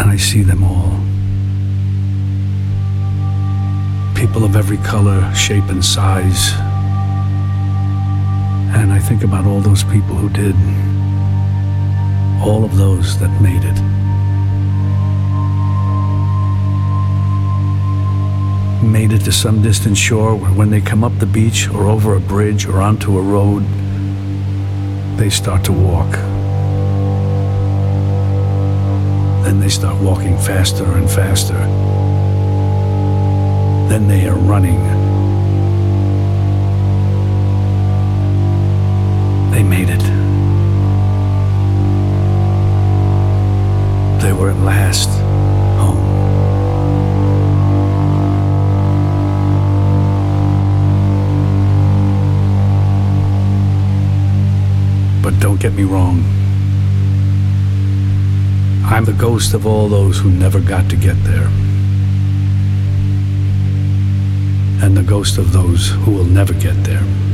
and I see them all. People of every color, shape, and size. And I think about all those people who did. All of those that made it. Made it to some distant shore where when they come up the beach or over a bridge or onto a road, they start to walk. Then they start walking faster and faster. Then they are running. They made it. They were at last home. But don't get me wrong. I'm the ghost of all those who never got to get there. And the ghost of those who will never get there.